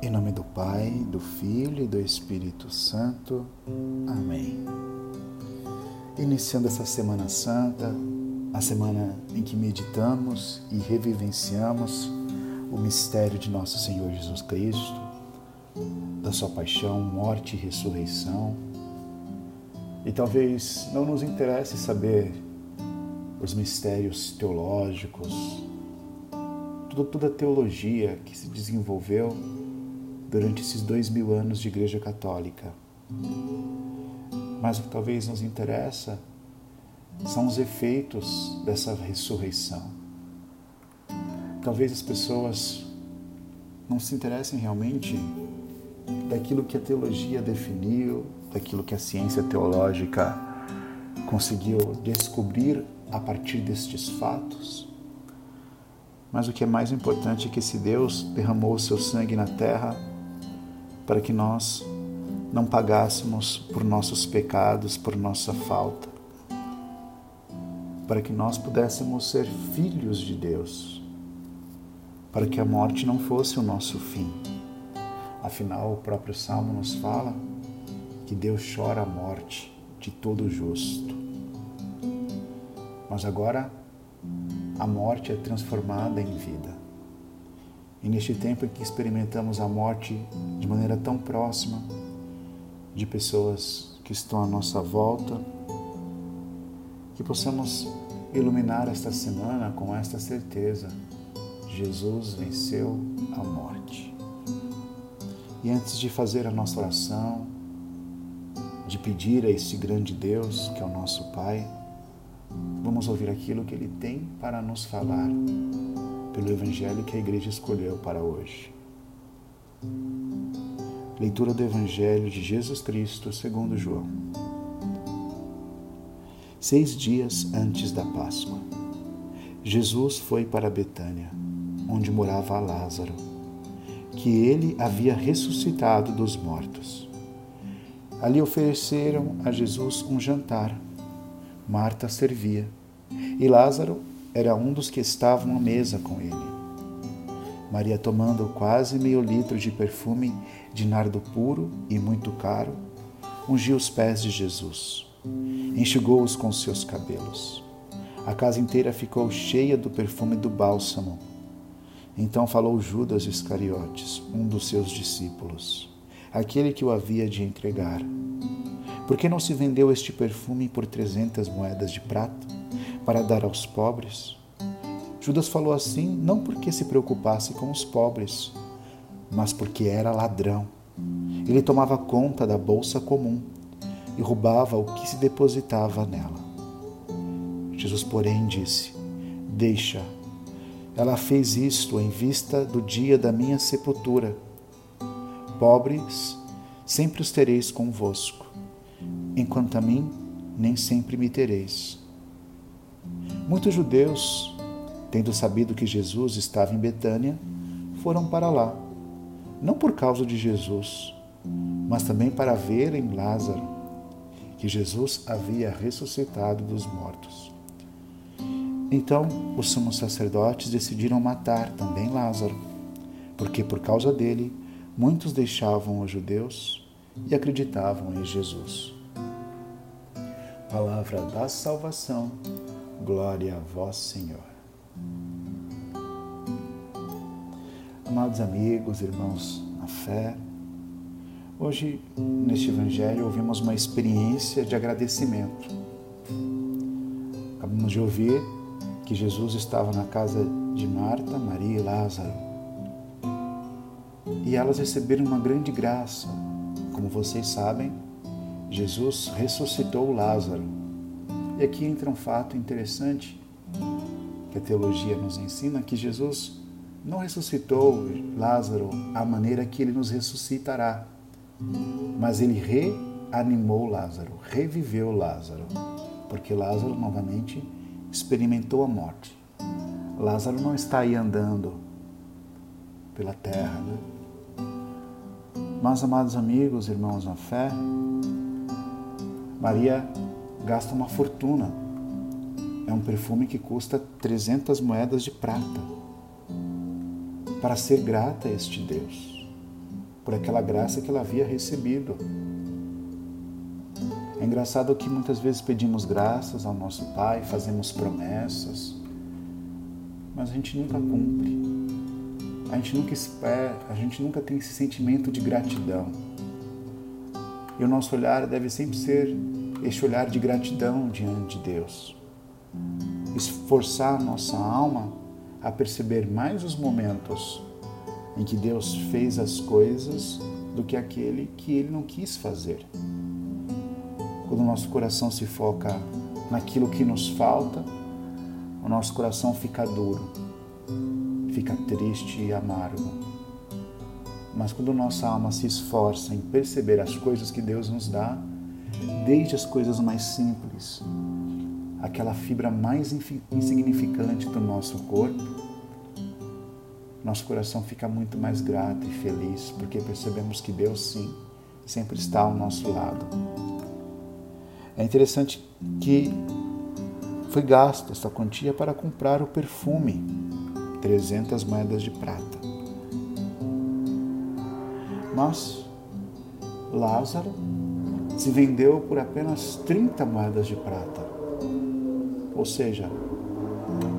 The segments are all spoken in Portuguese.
Em nome do Pai, do Filho e do Espírito Santo. Amém. Iniciando essa Semana Santa, a semana em que meditamos e revivenciamos o mistério de nosso Senhor Jesus Cristo, da sua paixão, morte e ressurreição. E talvez não nos interesse saber os mistérios teológicos, toda a teologia que se desenvolveu durante esses dois mil anos de Igreja Católica. Mas o que talvez nos interessa são os efeitos dessa ressurreição. Talvez as pessoas não se interessem realmente daquilo que a teologia definiu, daquilo que a ciência teológica conseguiu descobrir a partir destes fatos. Mas o que é mais importante é que esse Deus derramou o seu sangue na terra para que nós não pagássemos por nossos pecados, por nossa falta, para que nós pudéssemos ser filhos de Deus, para que a morte não fosse o nosso fim. Afinal, o próprio Salmo nos fala que Deus chora a morte de todo justo. Mas agora a morte é transformada em vida. E neste tempo em que experimentamos a morte de maneira tão próxima de pessoas que estão à nossa volta, que possamos iluminar esta semana com esta certeza: Jesus venceu a morte. E antes de fazer a nossa oração, de pedir a este grande Deus, que é o nosso Pai, Vamos ouvir aquilo que ele tem para nos falar pelo Evangelho que a igreja escolheu para hoje. Leitura do Evangelho de Jesus Cristo segundo João. Seis dias antes da Páscoa, Jesus foi para Betânia, onde morava Lázaro, que ele havia ressuscitado dos mortos. Ali ofereceram a Jesus um jantar Marta servia e Lázaro era um dos que estavam à mesa com ele. Maria, tomando quase meio litro de perfume de nardo puro e muito caro, ungiu os pés de Jesus, enxugou-os com seus cabelos. A casa inteira ficou cheia do perfume do bálsamo. Então falou Judas Iscariotes, um dos seus discípulos, aquele que o havia de entregar. Por que não se vendeu este perfume por trezentas moedas de prata para dar aos pobres? Judas falou assim não porque se preocupasse com os pobres, mas porque era ladrão. Ele tomava conta da bolsa comum e roubava o que se depositava nela. Jesus, porém, disse: Deixa. Ela fez isto em vista do dia da minha sepultura. Pobres, sempre os tereis convosco enquanto a mim nem sempre me tereis. Muitos judeus, tendo sabido que Jesus estava em Betânia, foram para lá, não por causa de Jesus, mas também para verem Lázaro, que Jesus havia ressuscitado dos mortos. Então os sumos sacerdotes decidiram matar também Lázaro, porque por causa dele muitos deixavam os judeus e acreditavam em Jesus. Palavra da salvação, glória a vós, Senhor. Amados amigos, irmãos na fé, hoje neste Evangelho ouvimos uma experiência de agradecimento. Acabamos de ouvir que Jesus estava na casa de Marta, Maria e Lázaro. E elas receberam uma grande graça. Como vocês sabem, Jesus ressuscitou Lázaro. E aqui entra um fato interessante que a teologia nos ensina que Jesus não ressuscitou Lázaro à maneira que ele nos ressuscitará, mas ele reanimou Lázaro, reviveu Lázaro, porque Lázaro novamente experimentou a morte. Lázaro não está aí andando pela terra, né? Mas, amados amigos, irmãos na fé, Maria gasta uma fortuna. É um perfume que custa 300 moedas de prata para ser grata a este Deus. por aquela graça que ela havia recebido. É engraçado que muitas vezes pedimos graças ao nosso Pai, fazemos promessas, mas a gente nunca cumpre. A gente nunca espera, a gente nunca tem esse sentimento de gratidão. E o nosso olhar deve sempre ser este olhar de gratidão diante de Deus. Esforçar nossa alma a perceber mais os momentos em que Deus fez as coisas do que aquele que ele não quis fazer. Quando o nosso coração se foca naquilo que nos falta, o nosso coração fica duro, fica triste e amargo. Mas quando nossa alma se esforça em perceber as coisas que Deus nos dá, desde as coisas mais simples, aquela fibra mais insignificante do nosso corpo, nosso coração fica muito mais grato e feliz, porque percebemos que Deus, sim, sempre está ao nosso lado. É interessante que foi gasta essa quantia para comprar o perfume, 300 moedas de prata. Mas Lázaro se vendeu por apenas 30 moedas de prata. Ou seja,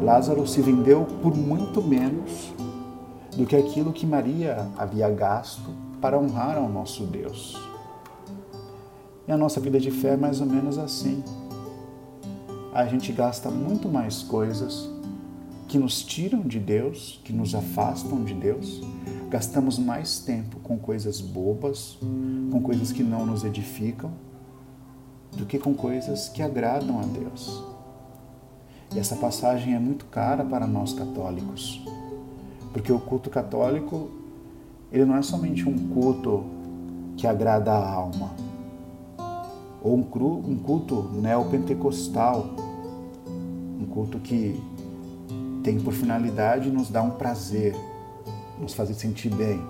Lázaro se vendeu por muito menos do que aquilo que Maria havia gasto para honrar ao nosso Deus. E a nossa vida de fé é mais ou menos assim. A gente gasta muito mais coisas que nos tiram de Deus, que nos afastam de Deus. Gastamos mais tempo com coisas bobas, com coisas que não nos edificam, do que com coisas que agradam a Deus. E essa passagem é muito cara para nós católicos, porque o culto católico ele não é somente um culto que agrada a alma, ou um, cru, um culto neopentecostal, um culto que tem por finalidade nos dar um prazer, nos fazer sentir bem,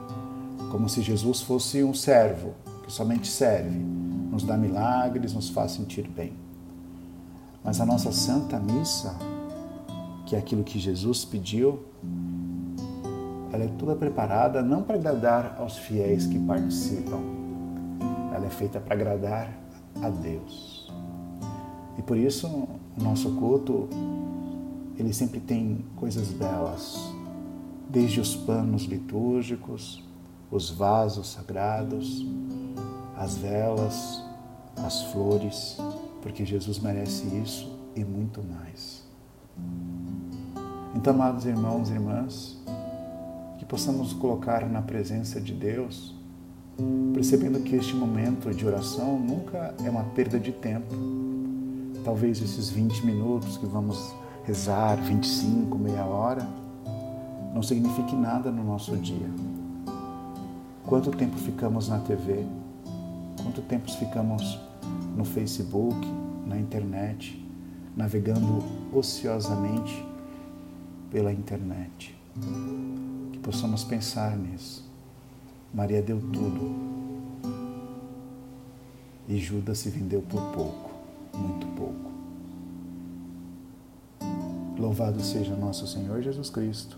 como se Jesus fosse um servo que somente serve, nos dá milagres, nos faz sentir bem. Mas a nossa Santa Missa, que é aquilo que Jesus pediu, ela é toda preparada não para agradar aos fiéis que participam, ela é feita para agradar a Deus. E por isso o nosso culto ele sempre tem coisas belas, desde os panos litúrgicos, os vasos sagrados, as velas, as flores, porque Jesus merece isso e muito mais. Então, amados irmãos e irmãs, que possamos colocar na presença de Deus percebendo que este momento de oração nunca é uma perda de tempo. Talvez esses 20 minutos que vamos rezar, 25, meia hora, não signifique nada no nosso dia. Quanto tempo ficamos na TV? Quanto tempo ficamos no Facebook, na internet, navegando ociosamente pela internet? Que possamos pensar nisso Maria deu tudo e Judas se vendeu por pouco, muito pouco. Louvado seja nosso Senhor Jesus Cristo,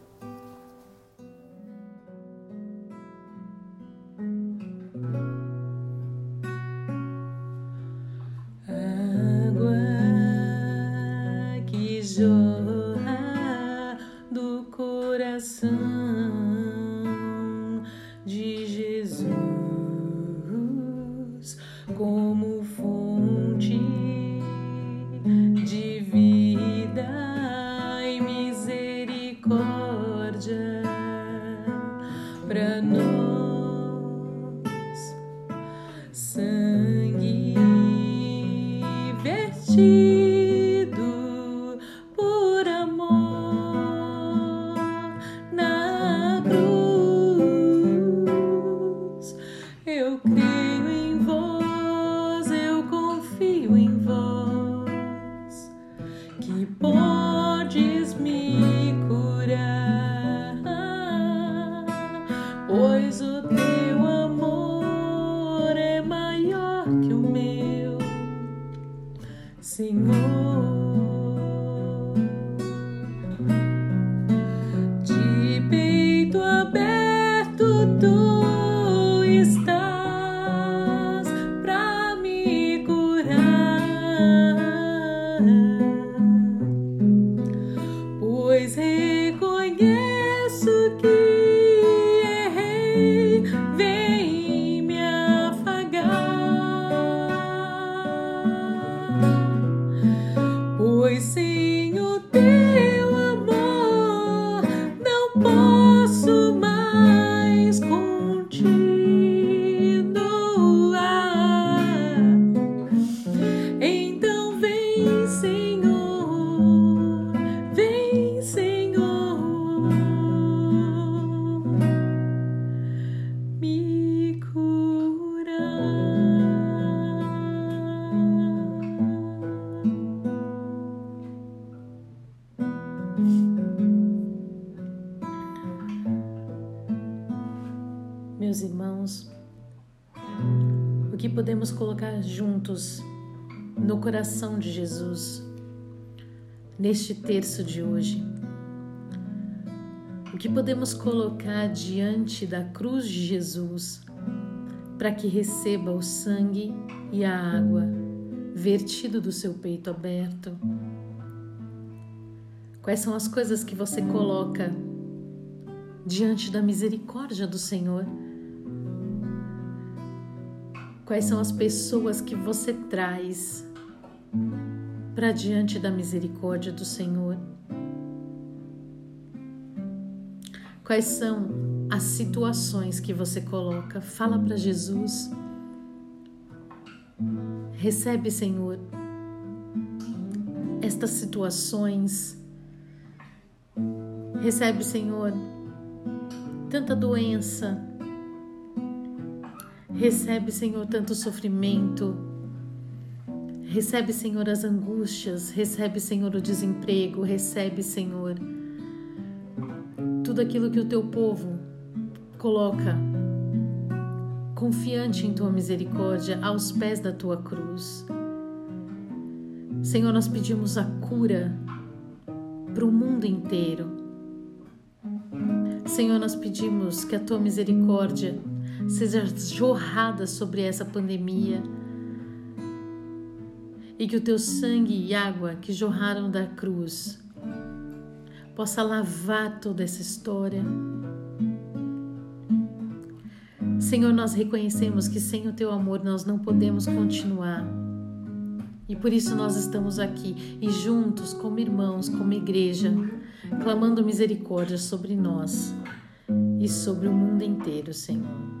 Por juntos no coração de Jesus neste terço de hoje? O que podemos colocar diante da cruz de Jesus para que receba o sangue e a água vertido do seu peito aberto? Quais são as coisas que você coloca diante da misericórdia do Senhor? Quais são as pessoas que você traz para diante da misericórdia do Senhor? Quais são as situações que você coloca? Fala para Jesus. Recebe, Senhor, estas situações. Recebe, Senhor, tanta doença. Recebe, Senhor, tanto sofrimento. Recebe, Senhor, as angústias. Recebe, Senhor, o desemprego. Recebe, Senhor, tudo aquilo que o teu povo coloca confiante em tua misericórdia aos pés da tua cruz. Senhor, nós pedimos a cura para o mundo inteiro. Senhor, nós pedimos que a tua misericórdia seja jorrada sobre essa pandemia e que o teu sangue e água que jorraram da cruz possa lavar toda essa história. Senhor, nós reconhecemos que sem o teu amor nós não podemos continuar. E por isso nós estamos aqui e juntos, como irmãos, como igreja, clamando misericórdia sobre nós e sobre o mundo inteiro, Senhor.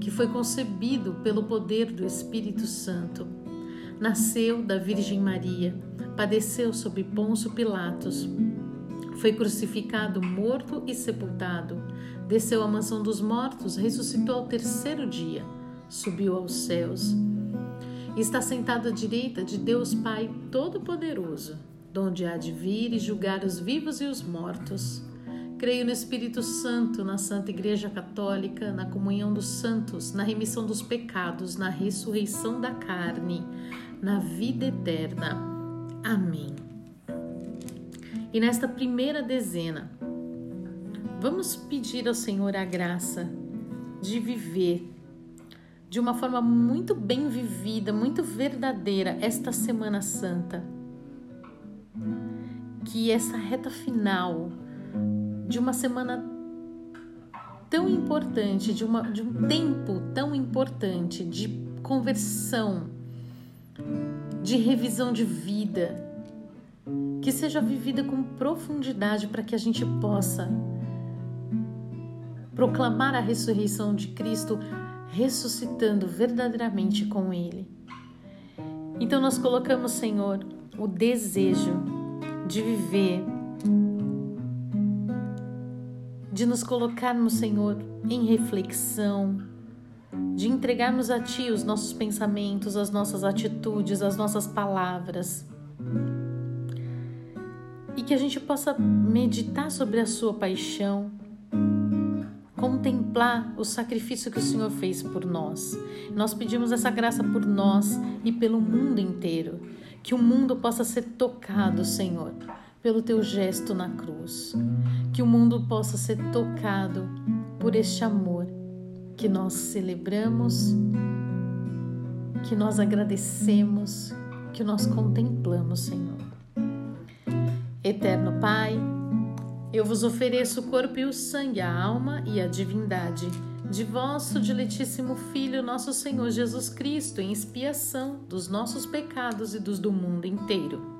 que foi concebido pelo poder do Espírito Santo. Nasceu da Virgem Maria, padeceu sob Pôncio Pilatos, foi crucificado, morto e sepultado, desceu à mansão dos mortos, ressuscitou ao terceiro dia, subiu aos céus está sentado à direita de Deus Pai Todo-Poderoso, donde há de vir e julgar os vivos e os mortos. Creio no Espírito Santo, na Santa Igreja Católica, na comunhão dos santos, na remissão dos pecados, na ressurreição da carne, na vida eterna. Amém. E nesta primeira dezena, vamos pedir ao Senhor a graça de viver de uma forma muito bem vivida, muito verdadeira esta Semana Santa. Que essa reta final de uma semana tão importante, de, uma, de um tempo tão importante de conversão, de revisão de vida, que seja vivida com profundidade para que a gente possa proclamar a ressurreição de Cristo, ressuscitando verdadeiramente com Ele. Então nós colocamos, Senhor, o desejo de viver, de nos colocarmos, Senhor, em reflexão, de entregarmos a Ti os nossos pensamentos, as nossas atitudes, as nossas palavras. E que a gente possa meditar sobre a Sua paixão, contemplar o sacrifício que o Senhor fez por nós. Nós pedimos essa graça por nós e pelo mundo inteiro. Que o mundo possa ser tocado, Senhor, pelo teu gesto na cruz. Que o mundo possa ser tocado por este amor que nós celebramos, que nós agradecemos, que nós contemplamos, Senhor. Eterno Pai, eu vos ofereço o corpo e o sangue, a alma e a divindade de vosso diletíssimo Filho, nosso Senhor Jesus Cristo, em expiação dos nossos pecados e dos do mundo inteiro.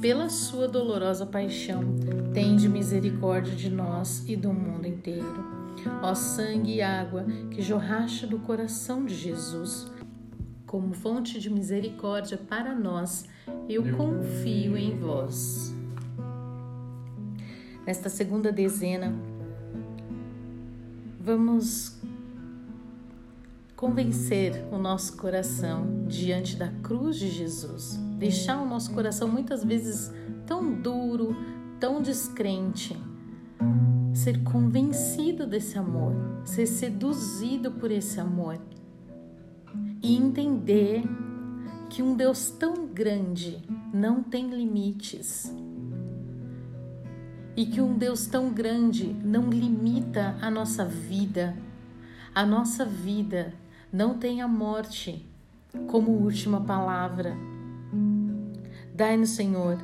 Pela sua dolorosa paixão, tende misericórdia de nós e do mundo inteiro. Ó sangue e água que jorraste do coração de Jesus, como fonte de misericórdia para nós, eu confio em vós. Nesta segunda dezena, vamos convencer o nosso coração diante da cruz de Jesus, deixar o nosso coração muitas vezes tão duro, tão descrente, ser convencido desse amor, ser seduzido por esse amor e entender que um Deus tão grande não tem limites e que um Deus tão grande não limita a nossa vida. A nossa vida não tem a morte como última palavra. Dai-nos, Senhor,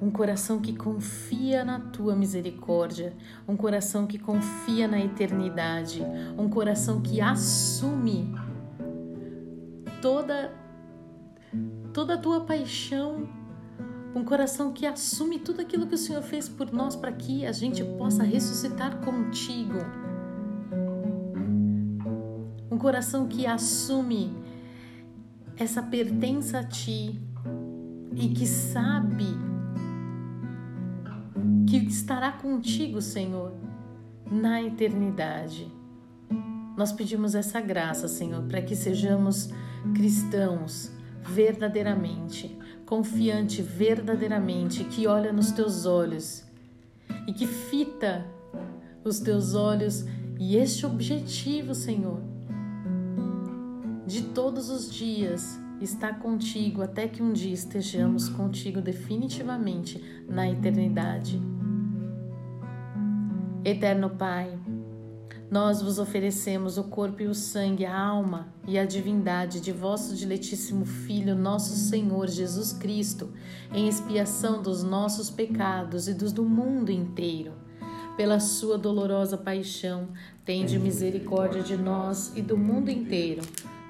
um coração que confia na tua misericórdia, um coração que confia na eternidade, um coração que assume toda toda a tua paixão, um coração que assume tudo aquilo que o Senhor fez por nós para que a gente possa ressuscitar contigo. Um coração que assume essa pertença a ti e que sabe que estará contigo, Senhor, na eternidade. Nós pedimos essa graça, Senhor, para que sejamos cristãos verdadeiramente, confiante verdadeiramente, que olha nos teus olhos e que fita os teus olhos e este objetivo, Senhor, de todos os dias está contigo até que um dia estejamos contigo definitivamente na eternidade. Eterno Pai, nós vos oferecemos o corpo e o sangue, a alma e a divindade de vosso diletíssimo Filho, nosso Senhor Jesus Cristo, em expiação dos nossos pecados e dos do mundo inteiro. Pela sua dolorosa paixão, tende misericórdia de nós e do mundo inteiro.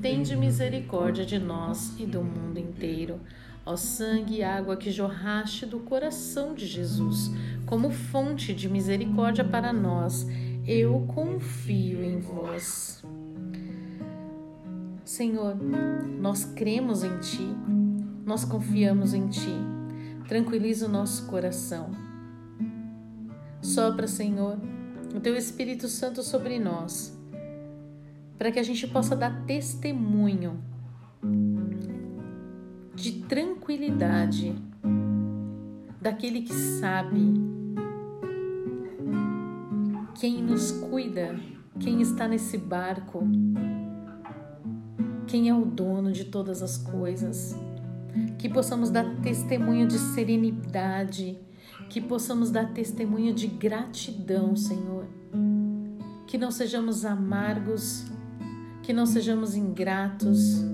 tende misericórdia de nós e do mundo inteiro. Ó sangue e água que jorraste do coração de Jesus, como fonte de misericórdia para nós, eu confio em vós. Senhor, nós cremos em Ti, nós confiamos em Ti. Tranquiliza o nosso coração. Sopra, Senhor, o Teu Espírito Santo sobre nós para que a gente possa dar testemunho de tranquilidade daquele que sabe quem nos cuida, quem está nesse barco, quem é o dono de todas as coisas. Que possamos dar testemunho de serenidade, que possamos dar testemunho de gratidão, Senhor. Que não sejamos amargos que não sejamos ingratos,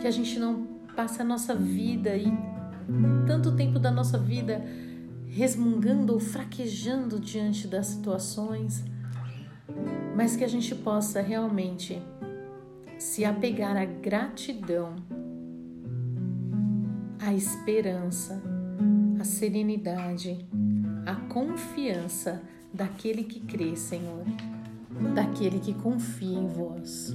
que a gente não passe a nossa vida e tanto tempo da nossa vida resmungando ou fraquejando diante das situações, mas que a gente possa realmente se apegar à gratidão, à esperança, à serenidade, à confiança daquele que crê, Senhor daquele que confia em vós.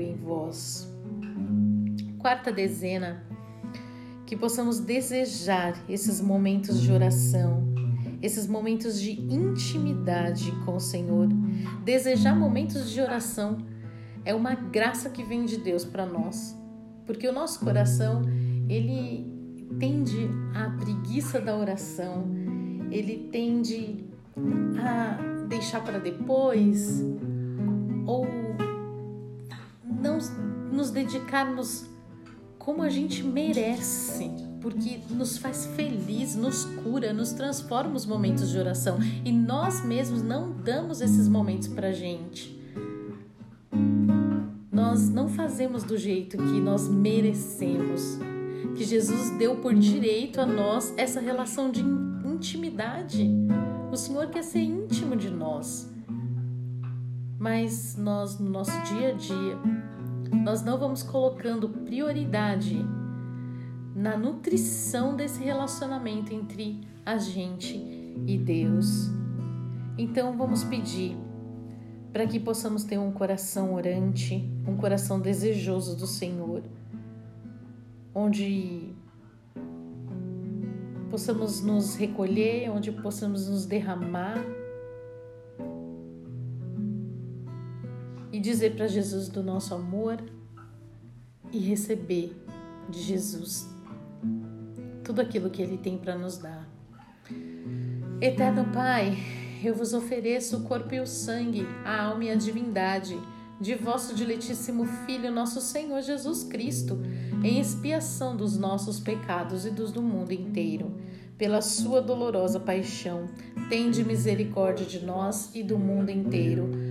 em vós. Quarta dezena que possamos desejar esses momentos de oração, esses momentos de intimidade com o Senhor. Desejar momentos de oração é uma graça que vem de Deus para nós, porque o nosso coração ele tende à preguiça da oração, ele tende a deixar para depois, não nos dedicarmos como a gente merece, porque nos faz feliz, nos cura, nos transforma os momentos de oração e nós mesmos não damos esses momentos pra gente. Nós não fazemos do jeito que nós merecemos, que Jesus deu por direito a nós essa relação de intimidade. O Senhor quer ser íntimo de nós. Mas nós, no nosso dia a dia, nós não vamos colocando prioridade na nutrição desse relacionamento entre a gente e Deus. Então vamos pedir para que possamos ter um coração orante, um coração desejoso do Senhor, onde possamos nos recolher, onde possamos nos derramar e dizer para Jesus do nosso amor e receber de Jesus tudo aquilo que Ele tem para nos dar. Eterno Pai, eu vos ofereço o corpo e o sangue, a alma e a divindade de vosso diletíssimo Filho, nosso Senhor Jesus Cristo, em expiação dos nossos pecados e dos do mundo inteiro. Pela sua dolorosa paixão, tende misericórdia de nós e do mundo inteiro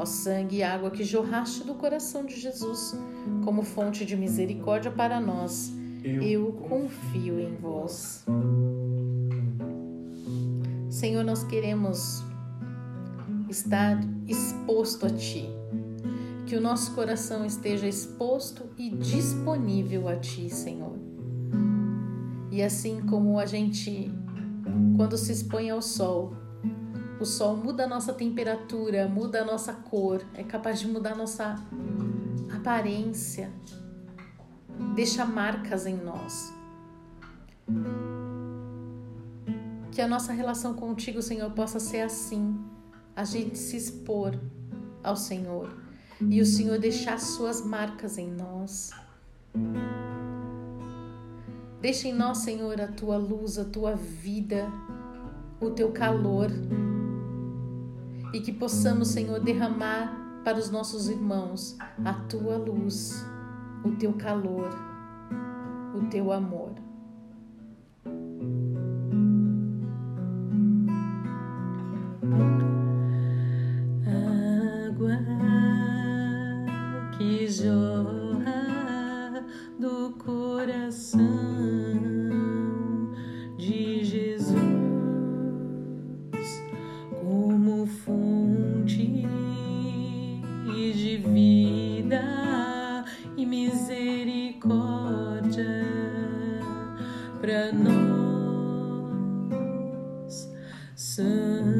Ó sangue e água que jorraste do coração de Jesus, como fonte de misericórdia para nós, eu confio em vós. Senhor, nós queremos estar exposto a Ti, que o nosso coração esteja exposto e disponível a Ti, Senhor. E assim como a gente, quando se expõe ao sol, o sol muda a nossa temperatura, muda a nossa cor, é capaz de mudar a nossa aparência, deixa marcas em nós. Que a nossa relação contigo, Senhor, possa ser assim, a gente se expor ao Senhor e o Senhor deixar suas marcas em nós. Deixa em nós, Senhor, a tua luz, a tua vida, o teu calor e que possamos, Senhor, derramar para os nossos irmãos a tua luz, o teu calor, o teu amor. Pois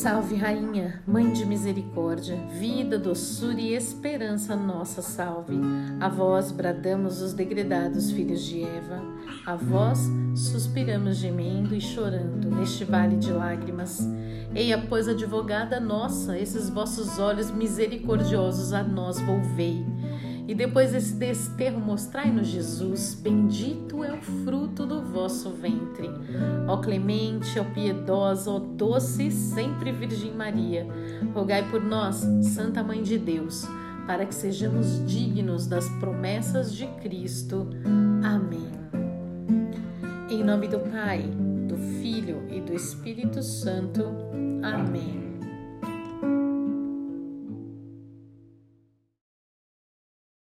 Salve, Rainha, Mãe de Misericórdia, vida, doçura e esperança nossa, salve. A vós bradamos os degredados filhos de Eva, a vós suspiramos gemendo e chorando neste vale de lágrimas. Eia, pois, advogada nossa, esses vossos olhos misericordiosos a nós volvei e depois desse desterro, mostrai-nos Jesus, bendito é o fruto do vosso ventre. Ó clemente, ó piedosa, ó doce e sempre Virgem Maria, rogai por nós, Santa Mãe de Deus, para que sejamos dignos das promessas de Cristo. Amém. Em nome do Pai, do Filho e do Espírito Santo. Amém.